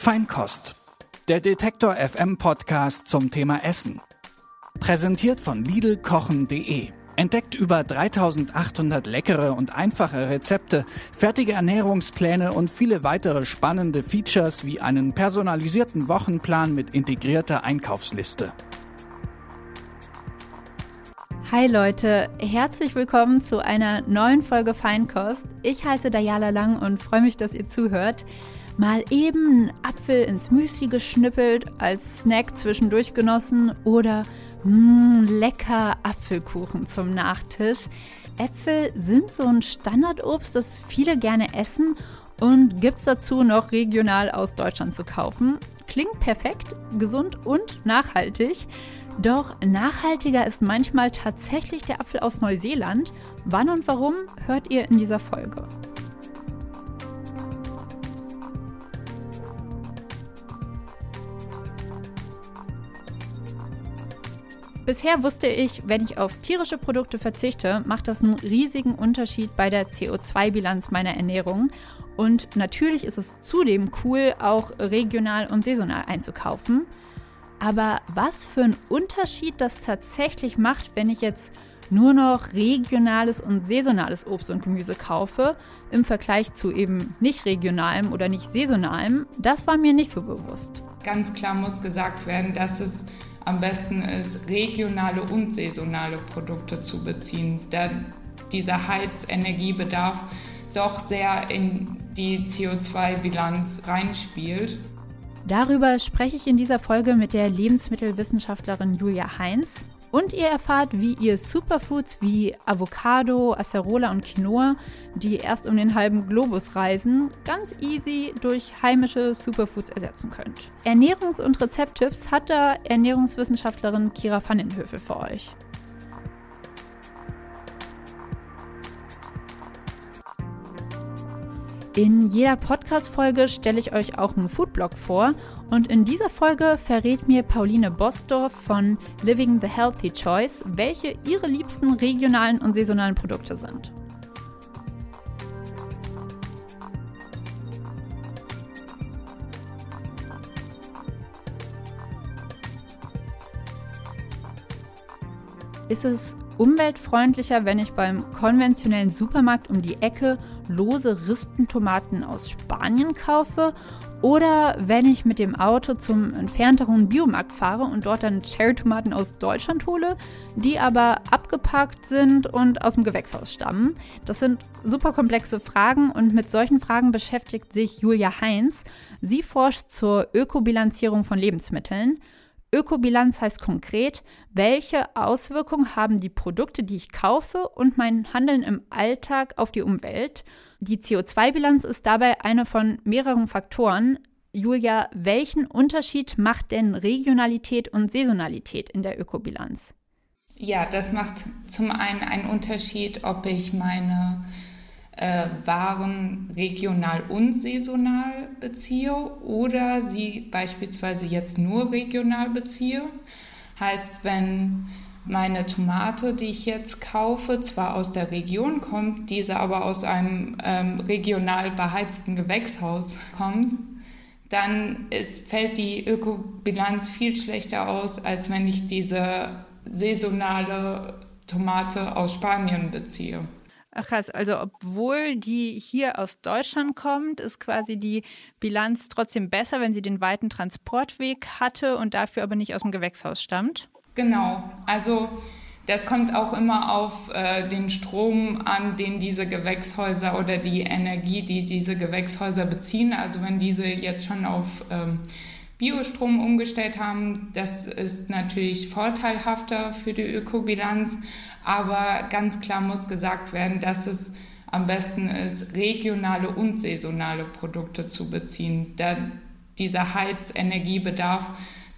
Feinkost, der Detektor FM Podcast zum Thema Essen. Präsentiert von Lidlkochen.de. Entdeckt über 3800 leckere und einfache Rezepte, fertige Ernährungspläne und viele weitere spannende Features wie einen personalisierten Wochenplan mit integrierter Einkaufsliste. Hi Leute, herzlich willkommen zu einer neuen Folge Feinkost. Ich heiße Dayala Lang und freue mich, dass ihr zuhört. Mal eben einen Apfel ins Müsli geschnippelt, als Snack zwischendurch genossen oder mh, mm, lecker Apfelkuchen zum Nachtisch. Äpfel sind so ein Standardobst, das viele gerne essen und gibt es dazu noch regional aus Deutschland zu kaufen. Klingt perfekt, gesund und nachhaltig. Doch nachhaltiger ist manchmal tatsächlich der Apfel aus Neuseeland. Wann und warum hört ihr in dieser Folge? Bisher wusste ich, wenn ich auf tierische Produkte verzichte, macht das einen riesigen Unterschied bei der CO2-Bilanz meiner Ernährung. Und natürlich ist es zudem cool, auch regional und saisonal einzukaufen. Aber was für einen Unterschied das tatsächlich macht, wenn ich jetzt nur noch regionales und saisonales Obst und Gemüse kaufe, im Vergleich zu eben nicht regionalem oder nicht saisonalem, das war mir nicht so bewusst. Ganz klar muss gesagt werden, dass es am besten ist, regionale und saisonale Produkte zu beziehen, da dieser Heizenergiebedarf doch sehr in die CO2-Bilanz reinspielt. Darüber spreche ich in dieser Folge mit der Lebensmittelwissenschaftlerin Julia Heinz. Und ihr erfahrt, wie ihr Superfoods wie Avocado, Acerola und Quinoa, die erst um den halben Globus reisen, ganz easy durch heimische Superfoods ersetzen könnt. Ernährungs- und Rezepttipps hat da Ernährungswissenschaftlerin Kira Vandenhövel für euch. In jeder Podcast-Folge stelle ich euch auch einen Foodblog vor und in dieser Folge verrät mir Pauline Bosdorf von Living the Healthy Choice, welche ihre liebsten regionalen und saisonalen Produkte sind. Ist es umweltfreundlicher, wenn ich beim konventionellen Supermarkt um die Ecke lose Rispentomaten aus Spanien kaufe oder wenn ich mit dem Auto zum entfernteren Biomarkt fahre und dort dann Cherrytomaten aus Deutschland hole, die aber abgepackt sind und aus dem Gewächshaus stammen. Das sind super komplexe Fragen und mit solchen Fragen beschäftigt sich Julia Heinz. Sie forscht zur Ökobilanzierung von Lebensmitteln. Ökobilanz heißt konkret, welche Auswirkungen haben die Produkte, die ich kaufe und mein Handeln im Alltag auf die Umwelt. Die CO2-Bilanz ist dabei eine von mehreren Faktoren. Julia, welchen Unterschied macht denn Regionalität und Saisonalität in der Ökobilanz? Ja, das macht zum einen einen Unterschied, ob ich meine äh, Waren regional und saisonal beziehe oder sie beispielsweise jetzt nur regional beziehe. Heißt, wenn meine Tomate, die ich jetzt kaufe, zwar aus der Region kommt, diese aber aus einem ähm, regional beheizten Gewächshaus kommt, dann ist, fällt die Ökobilanz viel schlechter aus, als wenn ich diese saisonale Tomate aus Spanien beziehe. Ach krass, also obwohl die hier aus Deutschland kommt, ist quasi die Bilanz trotzdem besser, wenn sie den weiten Transportweg hatte und dafür aber nicht aus dem Gewächshaus stammt? Genau, also das kommt auch immer auf äh, den Strom an, den diese Gewächshäuser oder die Energie, die diese Gewächshäuser beziehen. Also wenn diese jetzt schon auf ähm, Biostrom umgestellt haben. Das ist natürlich vorteilhafter für die Ökobilanz, aber ganz klar muss gesagt werden, dass es am besten ist, regionale und saisonale Produkte zu beziehen, da dieser Heizenergiebedarf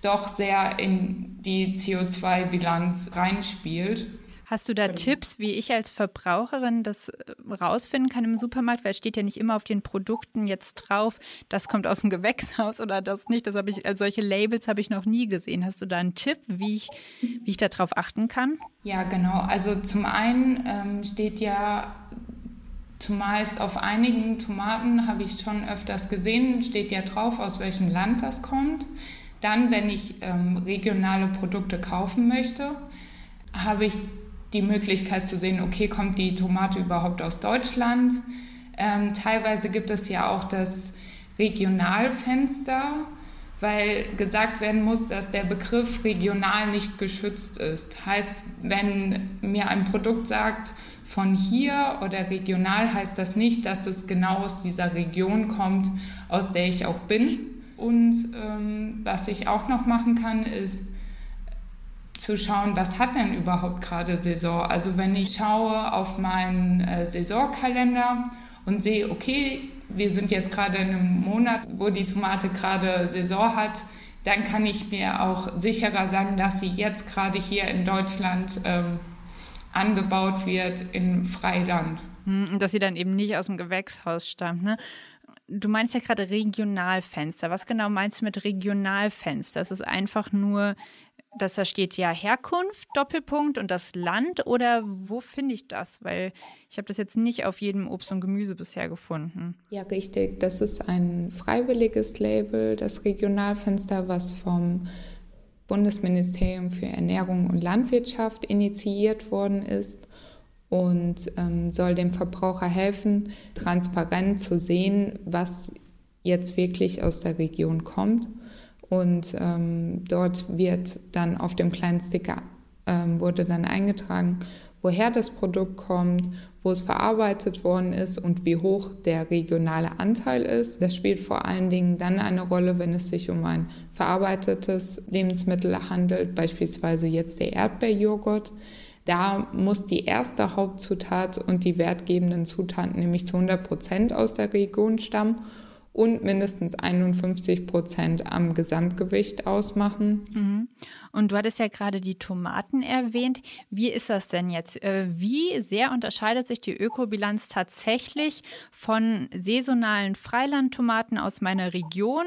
doch sehr in die CO2-Bilanz reinspielt. Hast du da genau. Tipps, wie ich als Verbraucherin das äh, rausfinden kann im Supermarkt? Weil es steht ja nicht immer auf den Produkten jetzt drauf, das kommt aus dem Gewächshaus oder das nicht. Das habe ich, also solche Labels habe ich noch nie gesehen. Hast du da einen Tipp, wie ich, wie ich darauf achten kann? Ja, genau. Also zum einen ähm, steht ja Zumeist auf einigen Tomaten habe ich schon öfters gesehen, steht ja drauf, aus welchem Land das kommt. Dann, wenn ich ähm, regionale Produkte kaufen möchte, habe ich die Möglichkeit zu sehen, okay, kommt die Tomate überhaupt aus Deutschland? Ähm, teilweise gibt es ja auch das Regionalfenster, weil gesagt werden muss, dass der Begriff regional nicht geschützt ist. Heißt, wenn mir ein Produkt sagt, von hier oder regional, heißt das nicht, dass es genau aus dieser Region kommt, aus der ich auch bin. Und ähm, was ich auch noch machen kann, ist zu schauen, was hat denn überhaupt gerade Saison. Also wenn ich schaue auf meinen äh, Saisonkalender und sehe, okay, wir sind jetzt gerade in einem Monat, wo die Tomate gerade Saison hat, dann kann ich mir auch sicherer sagen, dass sie jetzt gerade hier in Deutschland ähm, angebaut wird in Freiland. Hm, und dass sie dann eben nicht aus dem Gewächshaus stammt. Ne? Du meinst ja gerade Regionalfenster. Was genau meinst du mit Regionalfenster? Ist einfach nur dass da steht ja Herkunft, Doppelpunkt und das Land oder wo finde ich das? Weil ich habe das jetzt nicht auf jedem Obst und Gemüse bisher gefunden. Ja, richtig. Das ist ein freiwilliges Label, das Regionalfenster, was vom Bundesministerium für Ernährung und Landwirtschaft initiiert worden ist und ähm, soll dem Verbraucher helfen, transparent zu sehen, was jetzt wirklich aus der Region kommt und ähm, dort wird dann auf dem kleinen Sticker ähm, wurde dann eingetragen, woher das Produkt kommt, wo es verarbeitet worden ist und wie hoch der regionale Anteil ist. Das spielt vor allen Dingen dann eine Rolle, wenn es sich um ein verarbeitetes Lebensmittel handelt, beispielsweise jetzt der Erdbeerjoghurt. Da muss die erste Hauptzutat und die wertgebenden Zutaten nämlich zu 100 Prozent aus der Region stammen und mindestens 51 Prozent am Gesamtgewicht ausmachen. Mhm. Und du hattest ja gerade die Tomaten erwähnt. Wie ist das denn jetzt? Äh, wie sehr unterscheidet sich die Ökobilanz tatsächlich von saisonalen Freilandtomaten aus meiner Region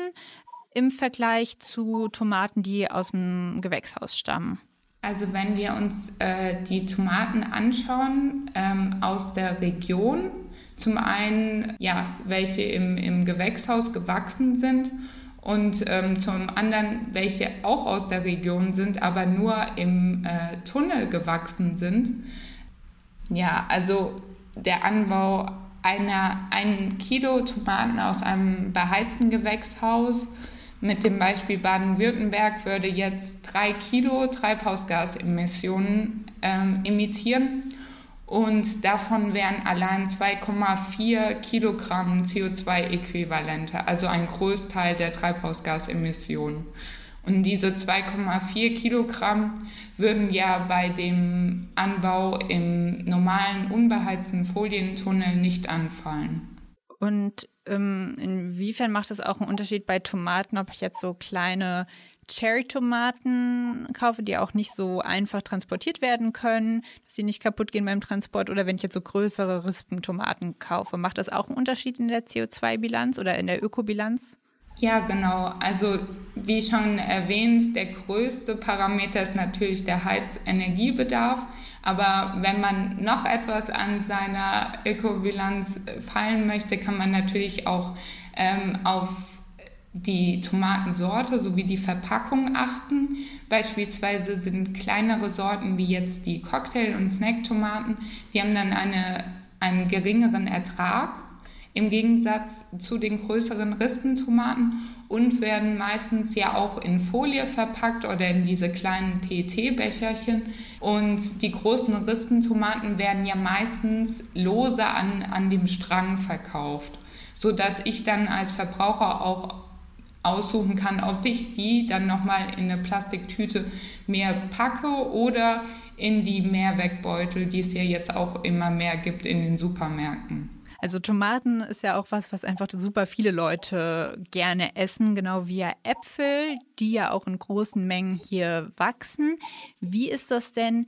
im Vergleich zu Tomaten, die aus dem Gewächshaus stammen? Also wenn wir uns äh, die Tomaten anschauen ähm, aus der Region, zum einen, ja, welche im, im Gewächshaus gewachsen sind und ähm, zum anderen, welche auch aus der Region sind, aber nur im äh, Tunnel gewachsen sind. Ja, also der Anbau einer, ein Kilo Tomaten aus einem beheizten Gewächshaus mit dem Beispiel Baden-Württemberg würde jetzt drei Kilo Treibhausgasemissionen ähm, emittieren und davon wären allein 2,4 Kilogramm CO2-Äquivalente, also ein Großteil der Treibhausgasemissionen. Und diese 2,4 Kilogramm würden ja bei dem Anbau im normalen unbeheizten Folientunnel nicht anfallen. Und ähm, inwiefern macht es auch einen Unterschied bei Tomaten, ob ich jetzt so kleine Cherry-Tomaten kaufe, die auch nicht so einfach transportiert werden können, dass sie nicht kaputt gehen beim Transport oder wenn ich jetzt so größere Rispentomaten kaufe. Macht das auch einen Unterschied in der CO2-Bilanz oder in der Ökobilanz? Ja, genau. Also wie schon erwähnt, der größte Parameter ist natürlich der Heizenergiebedarf. Aber wenn man noch etwas an seiner Ökobilanz fallen möchte, kann man natürlich auch ähm, auf die Tomatensorte sowie die Verpackung achten. Beispielsweise sind kleinere Sorten wie jetzt die Cocktail- und Snacktomaten, die haben dann eine, einen geringeren Ertrag im Gegensatz zu den größeren Rispentomaten und werden meistens ja auch in Folie verpackt oder in diese kleinen PET-Becherchen. Und die großen Rispentomaten werden ja meistens lose an, an dem Strang verkauft, sodass ich dann als Verbraucher auch aussuchen kann, ob ich die dann nochmal in eine Plastiktüte mehr packe oder in die Mehrwegbeutel, die es ja jetzt auch immer mehr gibt in den Supermärkten. Also Tomaten ist ja auch was, was einfach super viele Leute gerne essen, genau wie ja Äpfel, die ja auch in großen Mengen hier wachsen. Wie ist das denn?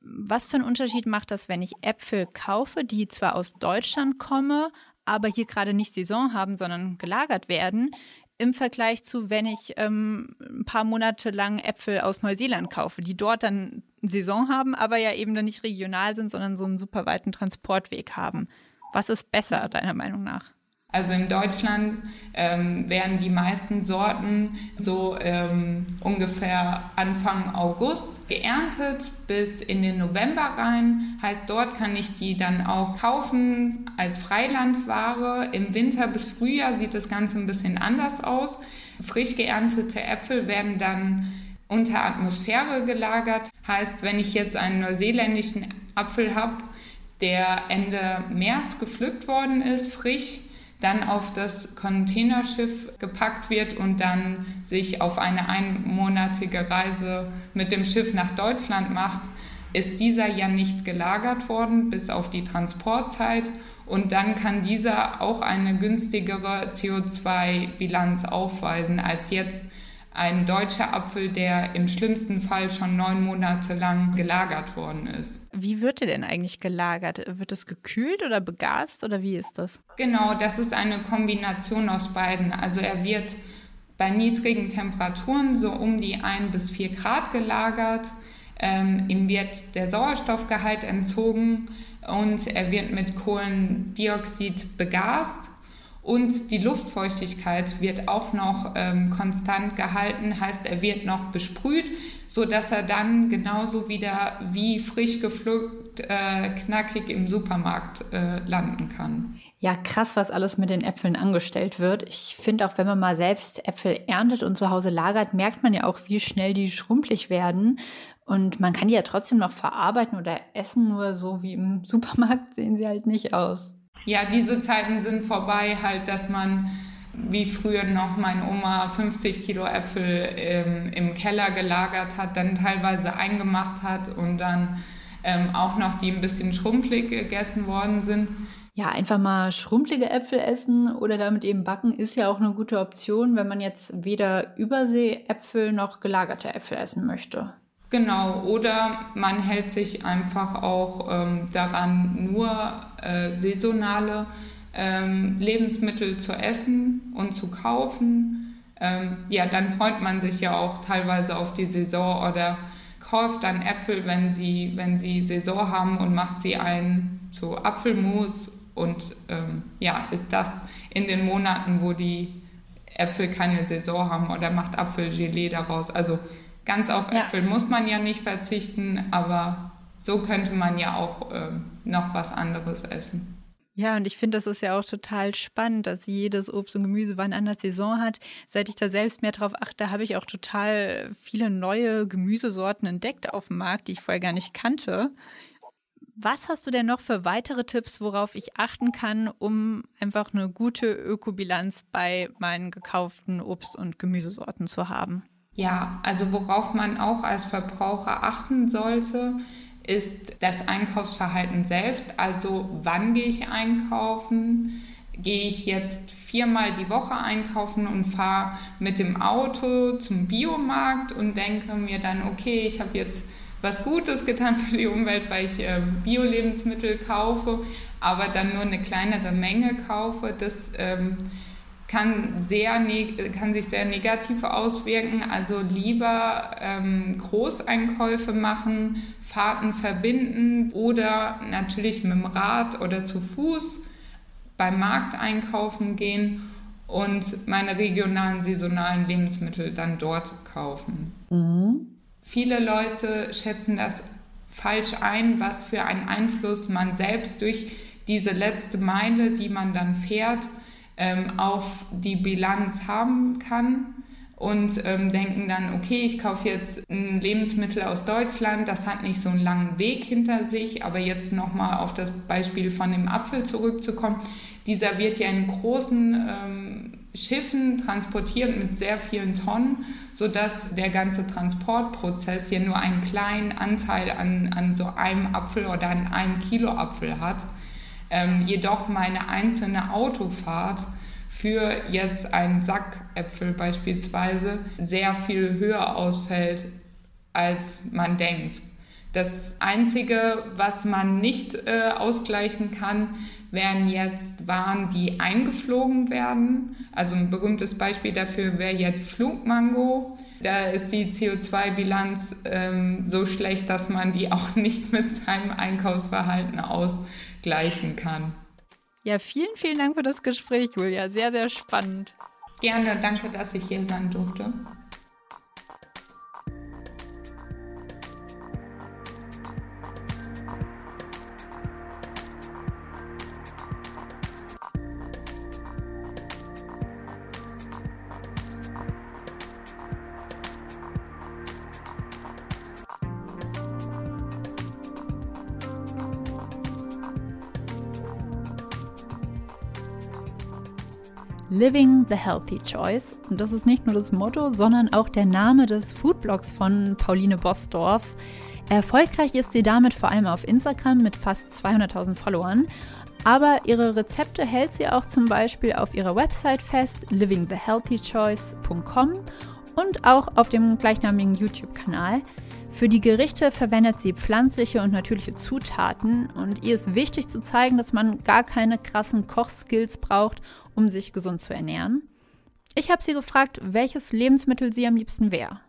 Was für einen Unterschied macht das, wenn ich Äpfel kaufe, die zwar aus Deutschland kommen, aber hier gerade nicht Saison haben, sondern gelagert werden? im Vergleich zu, wenn ich ähm, ein paar Monate lang Äpfel aus Neuseeland kaufe, die dort dann Saison haben, aber ja eben dann nicht regional sind, sondern so einen super weiten Transportweg haben. Was ist besser, deiner Meinung nach? Also in Deutschland ähm, werden die meisten Sorten so ähm, ungefähr Anfang August geerntet bis in den November rein. Heißt, dort kann ich die dann auch kaufen als Freilandware. Im Winter bis Frühjahr sieht das Ganze ein bisschen anders aus. Frisch geerntete Äpfel werden dann unter Atmosphäre gelagert. Heißt, wenn ich jetzt einen neuseeländischen Apfel habe, der Ende März gepflückt worden ist, frisch, dann auf das Containerschiff gepackt wird und dann sich auf eine einmonatige Reise mit dem Schiff nach Deutschland macht, ist dieser ja nicht gelagert worden bis auf die Transportzeit und dann kann dieser auch eine günstigere CO2-Bilanz aufweisen als jetzt ein deutscher Apfel, der im schlimmsten Fall schon neun Monate lang gelagert worden ist. Wie wird er denn eigentlich gelagert? Wird es gekühlt oder begast oder wie ist das? Genau, das ist eine Kombination aus beiden. Also er wird bei niedrigen Temperaturen so um die ein bis vier Grad gelagert. Ähm, ihm wird der Sauerstoffgehalt entzogen und er wird mit Kohlendioxid begast und die Luftfeuchtigkeit wird auch noch ähm, konstant gehalten, heißt er wird noch besprüht, so dass er dann genauso wieder wie frisch gepflückt äh, knackig im Supermarkt äh, landen kann. Ja, krass, was alles mit den Äpfeln angestellt wird. Ich finde auch, wenn man mal selbst Äpfel erntet und zu Hause lagert, merkt man ja auch, wie schnell die schrumpelig werden. Und man kann die ja trotzdem noch verarbeiten oder essen, nur so wie im Supermarkt sehen sie halt nicht aus. Ja, diese Zeiten sind vorbei, halt, dass man wie früher noch meine Oma 50 Kilo Äpfel ähm, im Keller gelagert hat, dann teilweise eingemacht hat und dann ähm, auch noch die ein bisschen schrumpelig gegessen worden sind. Ja, einfach mal schrumpelige Äpfel essen oder damit eben backen ist ja auch eine gute Option, wenn man jetzt weder Überseeäpfel noch gelagerte Äpfel essen möchte. Genau, oder man hält sich einfach auch ähm, daran, nur äh, saisonale ähm, Lebensmittel zu essen und zu kaufen. Ähm, ja, dann freut man sich ja auch teilweise auf die Saison oder kauft dann Äpfel, wenn sie, wenn sie Saison haben und macht sie ein zu Apfelmus und ähm, ja, ist das in den Monaten, wo die Äpfel keine Saison haben oder macht Apfelgelee daraus. Also Ganz auf ja. Äpfel muss man ja nicht verzichten, aber so könnte man ja auch ähm, noch was anderes essen. Ja, und ich finde, das ist ja auch total spannend, dass jedes Obst und Gemüse wann anders Saison hat. Seit ich da selbst mehr drauf achte, habe ich auch total viele neue Gemüsesorten entdeckt auf dem Markt, die ich vorher gar nicht kannte. Was hast du denn noch für weitere Tipps, worauf ich achten kann, um einfach eine gute Ökobilanz bei meinen gekauften Obst- und Gemüsesorten zu haben? Ja, also worauf man auch als Verbraucher achten sollte, ist das Einkaufsverhalten selbst. Also wann gehe ich einkaufen? Gehe ich jetzt viermal die Woche einkaufen und fahre mit dem Auto zum Biomarkt und denke mir dann, okay, ich habe jetzt was Gutes getan für die Umwelt, weil ich äh, Bio-Lebensmittel kaufe, aber dann nur eine kleinere Menge kaufe. Das ähm, kann, sehr kann sich sehr negativ auswirken. Also lieber ähm, Großeinkäufe machen, Fahrten verbinden oder natürlich mit dem Rad oder zu Fuß beim Markt einkaufen gehen und meine regionalen, saisonalen Lebensmittel dann dort kaufen. Mhm. Viele Leute schätzen das falsch ein, was für einen Einfluss man selbst durch diese letzte Meile, die man dann fährt, ähm, auf die Bilanz haben kann und ähm, denken dann, okay, ich kaufe jetzt ein Lebensmittel aus Deutschland, das hat nicht so einen langen Weg hinter sich, aber jetzt nochmal auf das Beispiel von dem Apfel zurückzukommen, dieser wird ja in großen ähm, Schiffen transportiert mit sehr vielen Tonnen, sodass der ganze Transportprozess ja nur einen kleinen Anteil an, an so einem Apfel oder an einem Kilo Apfel hat. Ähm, jedoch meine einzelne Autofahrt für jetzt einen Sack Äpfel beispielsweise sehr viel höher ausfällt, als man denkt. Das Einzige, was man nicht äh, ausgleichen kann, wären jetzt Waren, die eingeflogen werden. Also ein berühmtes Beispiel dafür wäre die Flugmango. Da ist die CO2-Bilanz ähm, so schlecht, dass man die auch nicht mit seinem Einkaufsverhalten ausgleichen kann. Ja, vielen, vielen Dank für das Gespräch, Julia. Sehr, sehr spannend. Gerne, danke, dass ich hier sein durfte. Living the Healthy Choice. Und das ist nicht nur das Motto, sondern auch der Name des Foodblogs von Pauline Bosdorf. Erfolgreich ist sie damit vor allem auf Instagram mit fast 200.000 Followern. Aber ihre Rezepte hält sie auch zum Beispiel auf ihrer Website fest, livingthehealthychoice.com und auch auf dem gleichnamigen YouTube-Kanal. Für die Gerichte verwendet sie pflanzliche und natürliche Zutaten und ihr ist wichtig zu zeigen, dass man gar keine krassen Kochskills braucht, um sich gesund zu ernähren. Ich habe sie gefragt, welches Lebensmittel sie am liebsten wäre.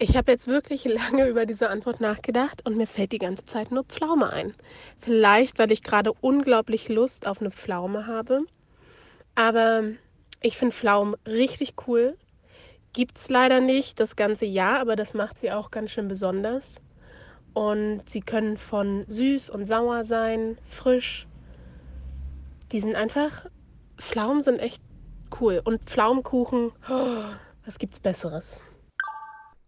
Ich habe jetzt wirklich lange über diese Antwort nachgedacht und mir fällt die ganze Zeit nur Pflaume ein. Vielleicht, weil ich gerade unglaublich Lust auf eine Pflaume habe. Aber ich finde Pflaumen richtig cool gibt es leider nicht das ganze Jahr, aber das macht sie auch ganz schön besonders. Und sie können von süß und sauer sein, frisch. Die sind einfach, Pflaumen sind echt cool. Und Pflaumenkuchen, oh, was gibt's Besseres?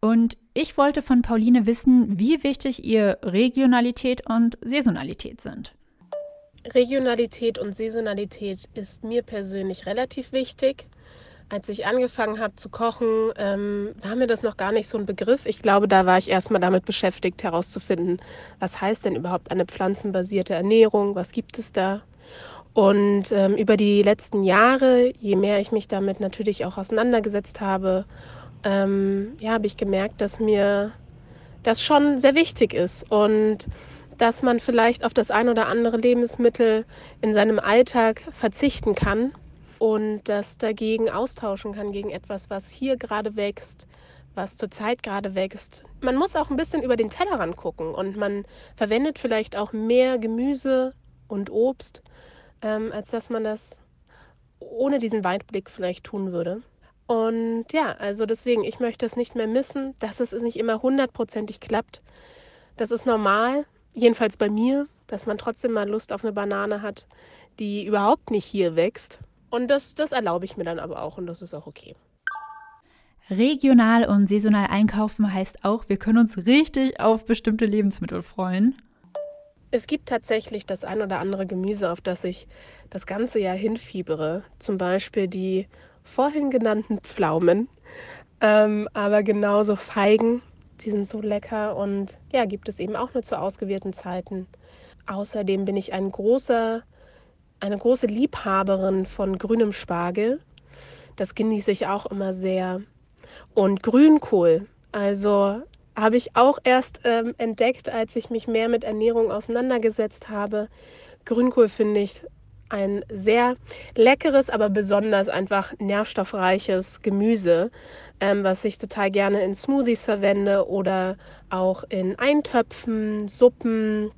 Und ich wollte von Pauline wissen, wie wichtig ihr Regionalität und Saisonalität sind. Regionalität und Saisonalität ist mir persönlich relativ wichtig als ich angefangen habe zu kochen, ähm, war mir das noch gar nicht so ein Begriff. Ich glaube, da war ich erstmal damit beschäftigt, herauszufinden, was heißt denn überhaupt eine pflanzenbasierte Ernährung, was gibt es da. Und ähm, über die letzten Jahre, je mehr ich mich damit natürlich auch auseinandergesetzt habe, ähm, ja, habe ich gemerkt, dass mir das schon sehr wichtig ist und dass man vielleicht auf das ein oder andere Lebensmittel in seinem Alltag verzichten kann und das dagegen austauschen kann gegen etwas, was hier gerade wächst, was zurzeit gerade wächst. Man muss auch ein bisschen über den Tellerrand gucken und man verwendet vielleicht auch mehr Gemüse und Obst, ähm, als dass man das ohne diesen Weitblick vielleicht tun würde. Und ja, also deswegen, ich möchte es nicht mehr missen, dass es nicht immer hundertprozentig klappt. Das ist normal, jedenfalls bei mir, dass man trotzdem mal Lust auf eine Banane hat, die überhaupt nicht hier wächst und das, das erlaube ich mir dann aber auch und das ist auch okay. Regional und saisonal einkaufen heißt auch, wir können uns richtig auf bestimmte Lebensmittel freuen. Es gibt tatsächlich das ein oder andere Gemüse, auf das ich das ganze Jahr hinfiebere. Zum Beispiel die vorhin genannten Pflaumen, ähm, aber genauso Feigen, die sind so lecker und ja, gibt es eben auch nur zu ausgewählten Zeiten. Außerdem bin ich ein großer eine große Liebhaberin von grünem Spargel. Das genieße ich auch immer sehr. Und Grünkohl, also habe ich auch erst ähm, entdeckt, als ich mich mehr mit Ernährung auseinandergesetzt habe. Grünkohl finde ich ein sehr leckeres, aber besonders einfach nährstoffreiches Gemüse, ähm, was ich total gerne in Smoothies verwende oder auch in Eintöpfen, Suppen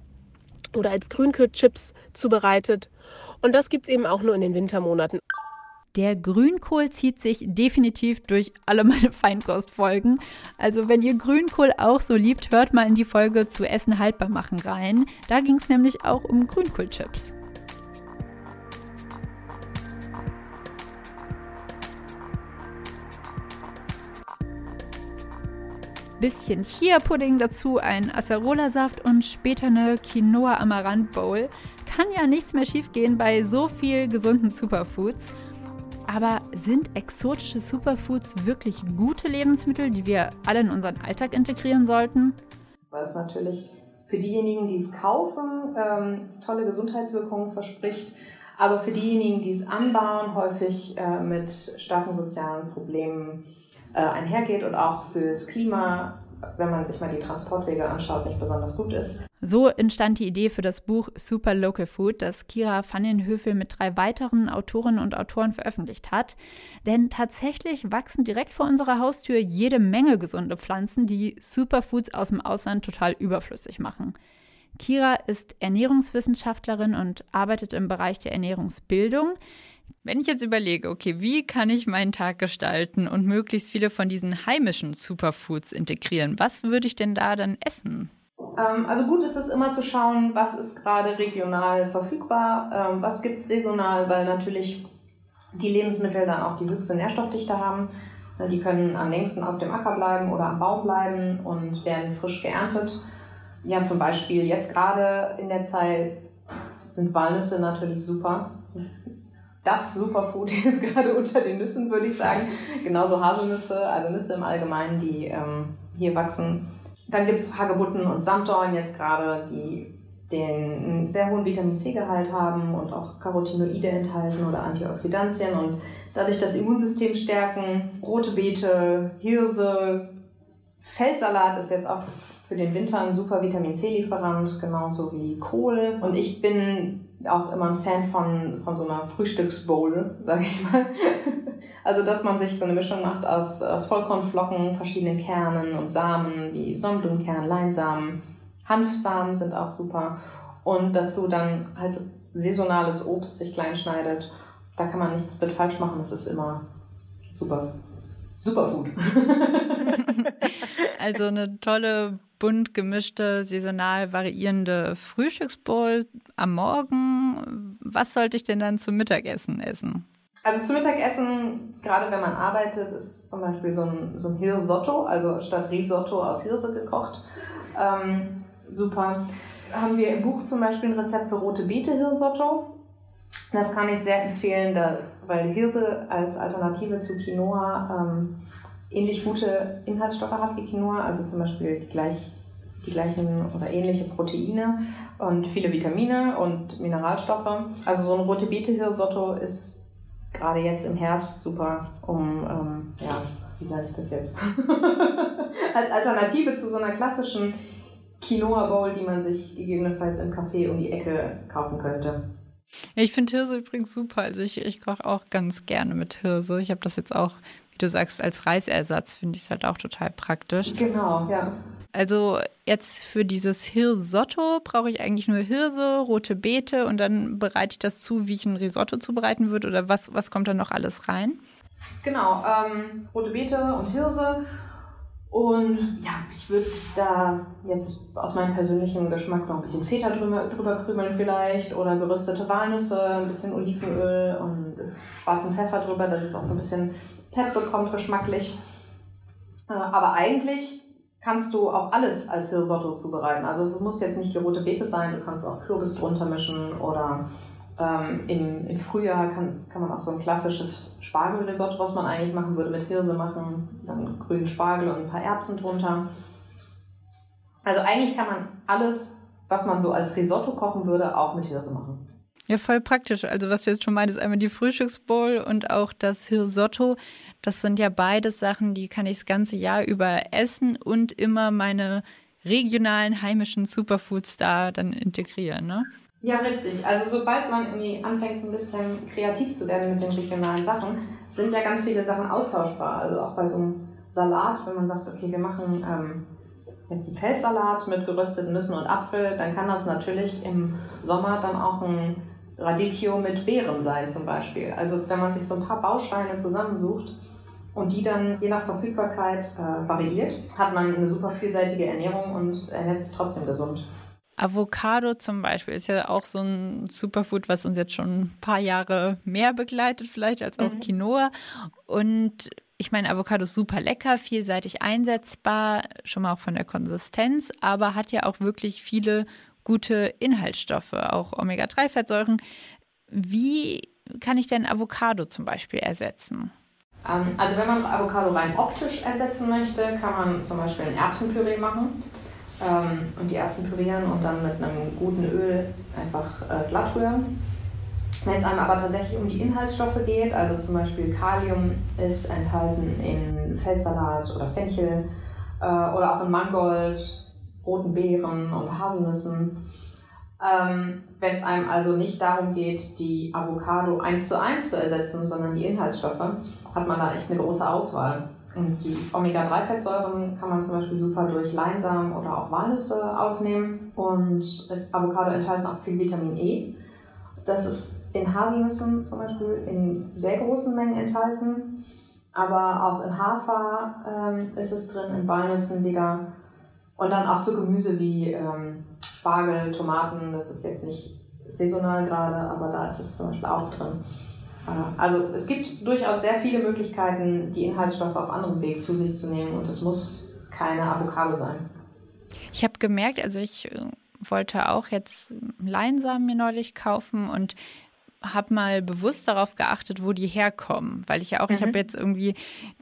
oder als Grünkohlchips zubereitet. Und das gibt es eben auch nur in den Wintermonaten. Der Grünkohl zieht sich definitiv durch alle meine Feinkostfolgen. Also wenn ihr Grünkohl auch so liebt, hört mal in die Folge zu Essen haltbar machen rein. Da ging es nämlich auch um Grünkohlchips. Bisschen Chia-Pudding dazu, ein Acerola-Saft und später eine Quinoa-Amaranth-Bowl kann ja nichts mehr schiefgehen bei so viel gesunden Superfoods. Aber sind exotische Superfoods wirklich gute Lebensmittel, die wir alle in unseren Alltag integrieren sollten? Weil es natürlich für diejenigen, die es kaufen, ähm, tolle Gesundheitswirkungen verspricht, aber für diejenigen, die es anbauen, häufig äh, mit starken sozialen Problemen äh, einhergeht und auch fürs Klima wenn man sich mal die Transportwege anschaut, nicht besonders gut ist. So entstand die Idee für das Buch Super Local Food, das Kira Vandenhöfel mit drei weiteren Autorinnen und Autoren veröffentlicht hat. Denn tatsächlich wachsen direkt vor unserer Haustür jede Menge gesunde Pflanzen, die Superfoods aus dem Ausland total überflüssig machen. Kira ist Ernährungswissenschaftlerin und arbeitet im Bereich der Ernährungsbildung. Wenn ich jetzt überlege, okay, wie kann ich meinen Tag gestalten und möglichst viele von diesen heimischen Superfoods integrieren, was würde ich denn da dann essen? Ähm, also gut ist es immer zu schauen, was ist gerade regional verfügbar, ähm, was gibt es saisonal, weil natürlich die Lebensmittel dann auch die höchste Nährstoffdichte haben. Die können am längsten auf dem Acker bleiben oder am Baum bleiben und werden frisch geerntet. Ja, zum Beispiel jetzt gerade in der Zeit sind Walnüsse natürlich super. Das Superfood ist gerade unter den Nüssen, würde ich sagen. Genauso Haselnüsse, also Nüsse im Allgemeinen, die ähm, hier wachsen. Dann gibt es Hagebutten und Sanddorn jetzt gerade, die den einen sehr hohen Vitamin C-Gehalt haben und auch Carotinoide enthalten oder Antioxidantien und dadurch das Immunsystem stärken. Rote Beete, Hirse, Feldsalat ist jetzt auch für den Winter ein super Vitamin C-Lieferant, genauso wie Kohl. Und ich bin auch immer ein Fan von, von so einer Frühstücksbowl, sage ich mal. Also, dass man sich so eine Mischung macht aus, aus Vollkornflocken, verschiedenen Kernen und Samen, wie Sonnenblumenkern, Leinsamen, Hanfsamen sind auch super. Und dazu dann halt saisonales Obst sich klein schneidet. Da kann man nichts mit falsch machen. Das ist immer super. Superfood. also eine tolle, bunt gemischte, saisonal variierende Frühstücksbowl am Morgen. Was sollte ich denn dann zum Mittagessen essen? Also zum Mittagessen, gerade wenn man arbeitet, ist zum Beispiel so ein, so ein Hirsotto, also statt Risotto aus Hirse gekocht. Ähm, super. Haben wir im Buch zum Beispiel ein Rezept für rote Beete Hirsotto. Das kann ich sehr empfehlen, da, weil Hirse als Alternative zu Quinoa ähm, ähnlich gute Inhaltsstoffe hat wie Quinoa, also zum Beispiel die, gleich, die gleichen oder ähnliche Proteine und viele Vitamine und Mineralstoffe. Also so ein rote Beete Hirsotto ist gerade jetzt im Herbst super, um, ähm, ja, wie sage ich das jetzt? Als Alternative zu so einer klassischen Quinoa Bowl, die man sich gegebenenfalls im Café um die Ecke kaufen könnte. Ich finde Hirse übrigens super. Also ich, ich koche auch ganz gerne mit Hirse. Ich habe das jetzt auch, du sagst, als Reisersatz finde ich es halt auch total praktisch. Genau, ja. Also jetzt für dieses Hirsotto brauche ich eigentlich nur Hirse, rote Beete und dann bereite ich das zu, wie ich ein Risotto zubereiten würde oder was, was kommt da noch alles rein? Genau, ähm, rote Beete und Hirse. Und ja, ich würde da jetzt aus meinem persönlichen Geschmack noch ein bisschen Feta drüber, drüber krümeln vielleicht oder geröstete Walnüsse, ein bisschen Olivenöl und schwarzen Pfeffer drüber, dass es auch so ein bisschen Pep bekommt geschmacklich. Äh, aber eigentlich kannst du auch alles als Hirsotto zubereiten. Also es muss jetzt nicht die rote Beete sein, du kannst auch Kürbis drunter mischen oder ähm, im, im Frühjahr kann, kann man auch so ein klassisches Spargelrisotto, was man eigentlich machen würde, mit Hirse machen, dann grünen Spargel und ein paar Erbsen drunter. Also eigentlich kann man alles, was man so als Risotto kochen würde, auch mit Hirse machen. Ja, voll praktisch. Also was du jetzt schon meintest, einmal die Frühstücksbowl und auch das Hirsotto. Das sind ja beides Sachen, die kann ich das ganze Jahr über essen und immer meine regionalen heimischen Superfoods da dann integrieren, ne? Ja, richtig. Also sobald man irgendwie anfängt, ein bisschen kreativ zu werden mit den regionalen Sachen, sind ja ganz viele Sachen austauschbar. Also auch bei so einem Salat, wenn man sagt, okay, wir machen ähm, jetzt einen Feldsalat mit gerösteten Nüssen und Apfel, dann kann das natürlich im Sommer dann auch ein Radicchio mit Beeren sein zum Beispiel. Also wenn man sich so ein paar Bausteine zusammensucht, und die dann je nach Verfügbarkeit äh, variiert, hat man eine super vielseitige Ernährung und ernährt sich trotzdem gesund. Avocado zum Beispiel ist ja auch so ein Superfood, was uns jetzt schon ein paar Jahre mehr begleitet, vielleicht als auch mhm. Quinoa. Und ich meine, Avocado ist super lecker, vielseitig einsetzbar, schon mal auch von der Konsistenz, aber hat ja auch wirklich viele gute Inhaltsstoffe, auch Omega-3-Fettsäuren. Wie kann ich denn Avocado zum Beispiel ersetzen? Ähm, also wenn man Avocado rein optisch ersetzen möchte, kann man zum Beispiel ein Erbsenpüree machen ähm, und die Erbsen pürieren und dann mit einem guten Öl einfach äh, glatt rühren. Wenn es einem aber tatsächlich um die Inhaltsstoffe geht, also zum Beispiel Kalium ist enthalten in Feldsalat oder Fenchel äh, oder auch in Mangold, roten Beeren und Haselnüssen. Ähm, Wenn es einem also nicht darum geht, die Avocado eins zu eins zu ersetzen, sondern die Inhaltsstoffe, hat man da echt eine große Auswahl. Und die Omega-3-Fettsäuren kann man zum Beispiel super durch Leinsamen oder auch Walnüsse aufnehmen. Und Avocado enthalten auch viel Vitamin E. Das ist in Haselnüssen zum Beispiel in sehr großen Mengen enthalten. Aber auch in Hafer ähm, ist es drin, in Walnüssen wieder. Und dann auch so Gemüse wie ähm, Spargel, Tomaten. Das ist jetzt nicht saisonal gerade, aber da ist es zum Beispiel auch drin. Also es gibt durchaus sehr viele Möglichkeiten, die Inhaltsstoffe auf anderem Weg zu sich zu nehmen und es muss keine Avocado sein. Ich habe gemerkt, also ich äh, wollte auch jetzt Leinsamen mir neulich kaufen und habe mal bewusst darauf geachtet, wo die herkommen, weil ich ja auch, mhm. ich habe jetzt irgendwie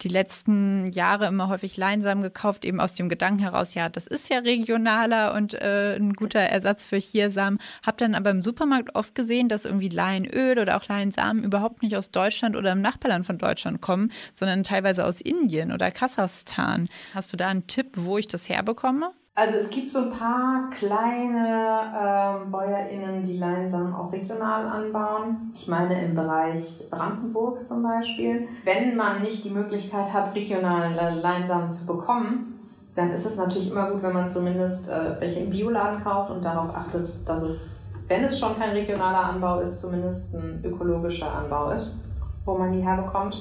die letzten Jahre immer häufig Leinsamen gekauft, eben aus dem Gedanken heraus, ja, das ist ja regionaler und äh, ein guter Ersatz für Chiasamen. Habe dann aber im Supermarkt oft gesehen, dass irgendwie Leinöl oder auch Leinsamen überhaupt nicht aus Deutschland oder im Nachbarland von Deutschland kommen, sondern teilweise aus Indien oder Kasachstan. Hast du da einen Tipp, wo ich das herbekomme? Also es gibt so ein paar kleine ähm, BäuerInnen, die Leinsamen auch regional anbauen. Ich meine im Bereich Brandenburg zum Beispiel. Wenn man nicht die Möglichkeit hat, regionale Leinsamen zu bekommen, dann ist es natürlich immer gut, wenn man zumindest äh, welche im Bioladen kauft und darauf achtet, dass es, wenn es schon kein regionaler Anbau ist, zumindest ein ökologischer Anbau ist, wo man die herbekommt.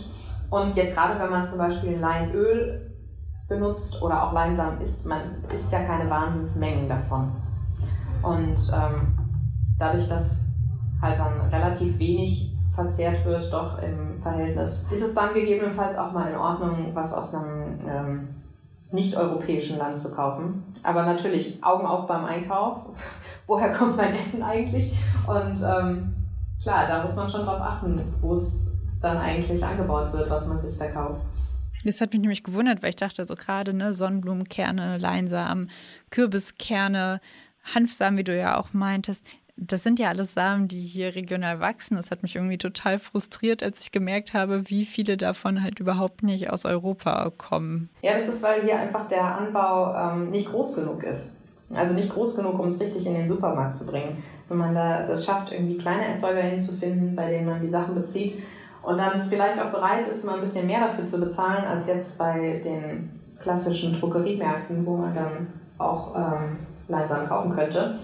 Und jetzt gerade, wenn man zum Beispiel Leinöl benutzt oder auch Leinsamen isst, man isst ja keine Wahnsinnsmengen davon. Und ähm, dadurch, dass halt dann relativ wenig verzehrt wird, doch im Verhältnis, ist es dann gegebenenfalls auch mal in Ordnung, was aus einem ähm, nicht-europäischen Land zu kaufen. Aber natürlich Augen auf beim Einkauf. Woher kommt mein Essen eigentlich? Und ähm, klar, da muss man schon drauf achten, wo es dann eigentlich angebaut wird, was man sich da kauft. Das hat mich nämlich gewundert, weil ich dachte, so gerade ne, Sonnenblumenkerne, Leinsamen, Kürbiskerne, Hanfsamen, wie du ja auch meintest, das sind ja alles Samen, die hier regional wachsen. Das hat mich irgendwie total frustriert, als ich gemerkt habe, wie viele davon halt überhaupt nicht aus Europa kommen. Ja, das ist, weil hier einfach der Anbau ähm, nicht groß genug ist. Also nicht groß genug, um es richtig in den Supermarkt zu bringen. Wenn man da das schafft, irgendwie kleine Erzeuger hinzufinden, bei denen man die Sachen bezieht, und dann vielleicht auch bereit ist, mal ein bisschen mehr dafür zu bezahlen, als jetzt bei den klassischen Drogeriemärkten, wo man dann auch ähm, Leinsamen kaufen könnte,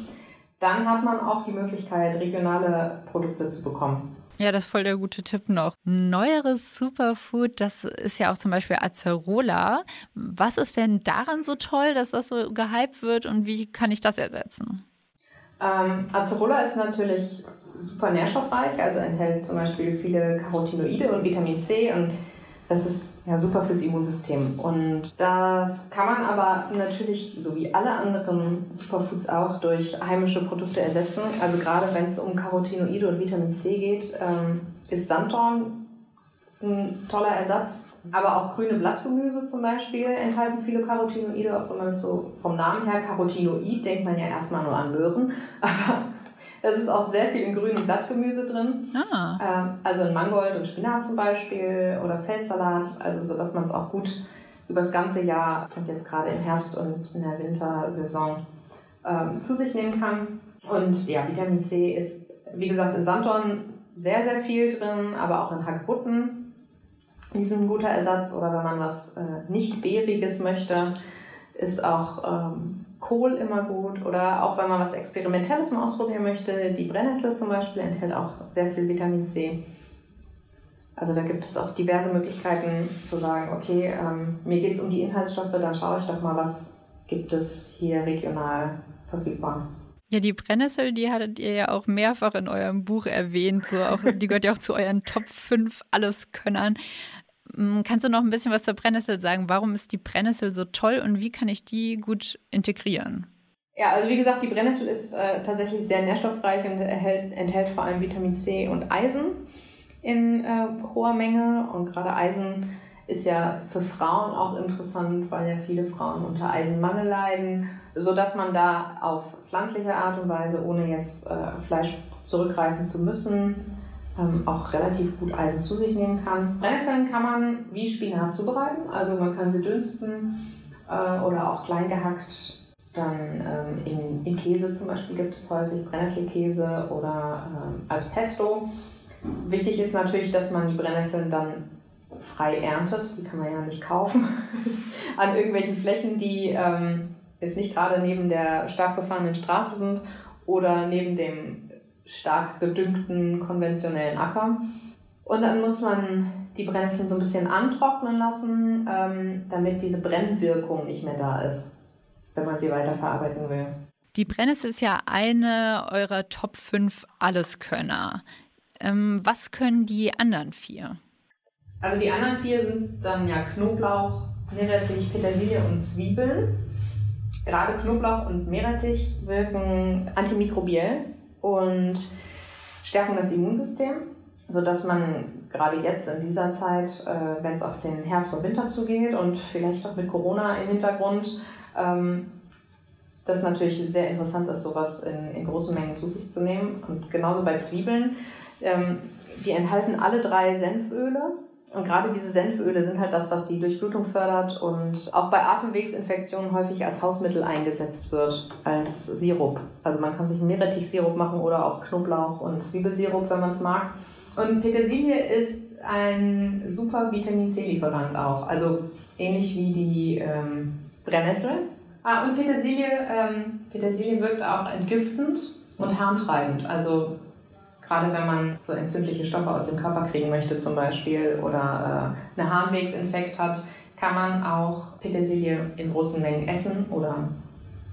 dann hat man auch die Möglichkeit, regionale Produkte zu bekommen. Ja, das ist voll der gute Tipp noch. Neueres Superfood, das ist ja auch zum Beispiel Acerola. Was ist denn daran so toll, dass das so gehypt wird und wie kann ich das ersetzen? Ähm, Acerola ist natürlich super nährstoffreich, also enthält zum Beispiel viele Carotinoide und Vitamin C und das ist ja super fürs Immunsystem. Und das kann man aber natürlich, so wie alle anderen Superfoods auch, durch heimische Produkte ersetzen. Also gerade wenn es um Carotinoide und Vitamin C geht, ähm, ist Sanddorn ein toller Ersatz. Aber auch grüne Blattgemüse zum Beispiel enthalten viele Carotinoide, auch wenn man es so vom Namen her Carotinoid denkt man ja erstmal nur an Möhren. Aber es ist auch sehr viel in grünem Blattgemüse drin. Ah. Ähm, also in Mangold und Spinat zum Beispiel oder Feldsalat, also so dass man es auch gut über das ganze Jahr und jetzt gerade im Herbst und in der Wintersaison ähm, zu sich nehmen kann. Und ja, Vitamin C ist, wie gesagt, in Sanddorn sehr, sehr viel drin, aber auch in Hagebutten. Die sind ein guter Ersatz oder wenn man was äh, nicht Beeriges möchte, ist auch ähm, Kohl immer gut oder auch wenn man was Experimentelles mal ausprobieren möchte, die Brennnessel zum Beispiel enthält auch sehr viel Vitamin C. Also da gibt es auch diverse Möglichkeiten zu sagen, okay, ähm, mir geht es um die Inhaltsstoffe, dann schaue ich doch mal, was gibt es hier regional verfügbar. Ja, die Brennnessel, die hattet ihr ja auch mehrfach in eurem Buch erwähnt. So auch, die gehört ja auch zu euren Top 5 Alleskönnern. Kannst du noch ein bisschen was zur Brennnessel sagen? Warum ist die Brennnessel so toll und wie kann ich die gut integrieren? Ja, also wie gesagt, die Brennnessel ist äh, tatsächlich sehr nährstoffreich und erhält, enthält vor allem Vitamin C und Eisen in äh, hoher Menge. Und gerade Eisen ist ja für Frauen auch interessant, weil ja viele Frauen unter Eisenmangel leiden, sodass man da auf pflanzliche Art und Weise, ohne jetzt äh, Fleisch zurückgreifen zu müssen, ähm, auch relativ gut Eisen zu sich nehmen kann. Brennnesseln kann man wie Spinat zubereiten, also man kann sie dünsten äh, oder auch klein gehackt. Dann ähm, in, in, Käse zum Beispiel gibt es häufig Brennnesselkäse oder ähm, als Pesto. Wichtig ist natürlich, dass man die Brennnesseln dann frei erntet, die kann man ja nicht kaufen, an irgendwelchen Flächen, die ähm, jetzt nicht gerade neben der stark befahrenen Straße sind oder neben dem stark gedüngten konventionellen Acker. Und dann muss man die Brennnesseln so ein bisschen antrocknen lassen, ähm, damit diese Brennwirkung nicht mehr da ist, wenn man sie weiterverarbeiten will. Die Brennnessel ist ja eine eurer Top 5 Alleskönner. Ähm, was können die anderen vier? Also die anderen vier sind dann ja Knoblauch, Meerrettich, Petersilie und Zwiebeln. Gerade Knoblauch und Meerrettich wirken antimikrobiell und stärken das Immunsystem, sodass man gerade jetzt in dieser Zeit, äh, wenn es auf den Herbst und Winter zugeht und vielleicht auch mit Corona im Hintergrund, ähm, das natürlich sehr interessant ist, sowas in, in großen Mengen zu sich zu nehmen. Und genauso bei Zwiebeln. Ähm, die enthalten alle drei Senföle. Und gerade diese Senföle sind halt das, was die Durchblutung fördert und auch bei Atemwegsinfektionen häufig als Hausmittel eingesetzt wird, als Sirup. Also man kann sich einen Meerrettichsirup machen oder auch Knoblauch und Zwiebelsirup, wenn man es mag. Und Petersilie ist ein super Vitamin C-Lieferant auch. Also ähnlich wie die ähm, Brennnessel. Ah, und Petersilie, ähm, Petersilie wirkt auch entgiftend und harntreibend. Also gerade wenn man so entzündliche Stoffe aus dem Körper kriegen möchte zum Beispiel oder äh, eine Harnwegsinfekt hat, kann man auch Petersilie in großen Mengen essen oder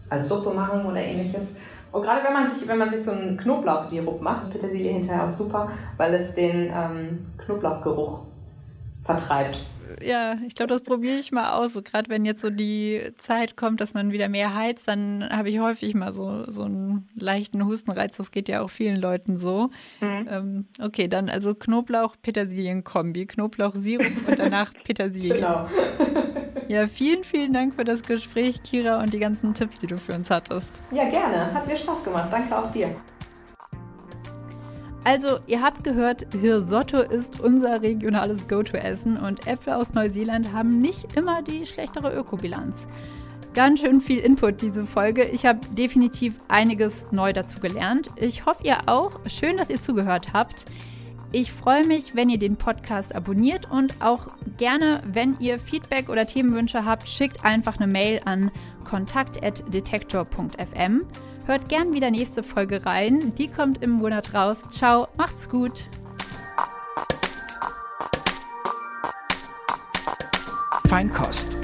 als Suppe machen oder ähnliches. Und gerade wenn man sich, wenn man sich so einen Knoblauchsirup macht, ist Petersilie hinterher auch super, weil es den ähm, Knoblauchgeruch vertreibt. Ja, ich glaube, das probiere ich mal aus. So, gerade wenn jetzt so die Zeit kommt, dass man wieder mehr heizt, dann habe ich häufig mal so, so einen leichten Hustenreiz. Das geht ja auch vielen Leuten so. Mhm. Ähm, okay, dann also Knoblauch-Petersilien-Kombi. Knoblauch-Sirup und danach Petersilie. Genau. Ja, vielen, vielen Dank für das Gespräch, Kira, und die ganzen Tipps, die du für uns hattest. Ja, gerne. Hat mir Spaß gemacht. Danke auch dir. Also, ihr habt gehört, Hirsotto ist unser regionales Go-To-Essen und Äpfel aus Neuseeland haben nicht immer die schlechtere Ökobilanz. Ganz schön viel Input diese Folge. Ich habe definitiv einiges neu dazu gelernt. Ich hoffe, ihr auch. Schön, dass ihr zugehört habt. Ich freue mich, wenn ihr den Podcast abonniert und auch gerne, wenn ihr Feedback oder Themenwünsche habt, schickt einfach eine Mail an kontakt.detektor.fm. Hört gern wieder nächste Folge rein. Die kommt im Monat raus. Ciao, macht's gut. Feinkost.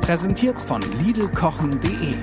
Präsentiert von Lidlkochen.de